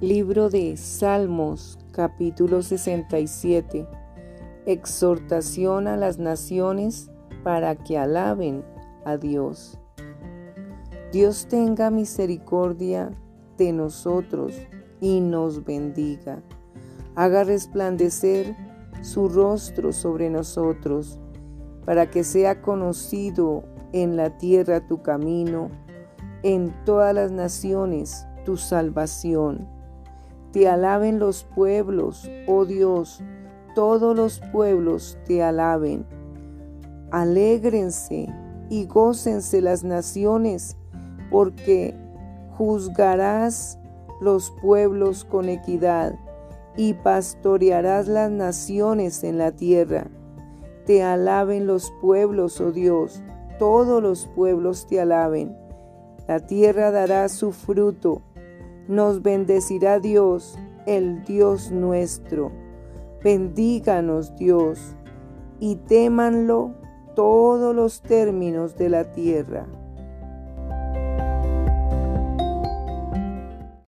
Libro de Salmos, capítulo 67. Exhortación a las naciones para que alaben a Dios. Dios tenga misericordia de nosotros y nos bendiga. Haga resplandecer su rostro sobre nosotros, para que sea conocido en la tierra tu camino, en todas las naciones tu salvación te alaben los pueblos, oh Dios, todos los pueblos te alaben. Alégrense y gócense las naciones, porque juzgarás los pueblos con equidad y pastorearás las naciones en la tierra. Te alaben los pueblos, oh Dios, todos los pueblos te alaben. La tierra dará su fruto nos bendecirá Dios, el Dios nuestro. Bendíganos Dios, y témanlo todos los términos de la tierra.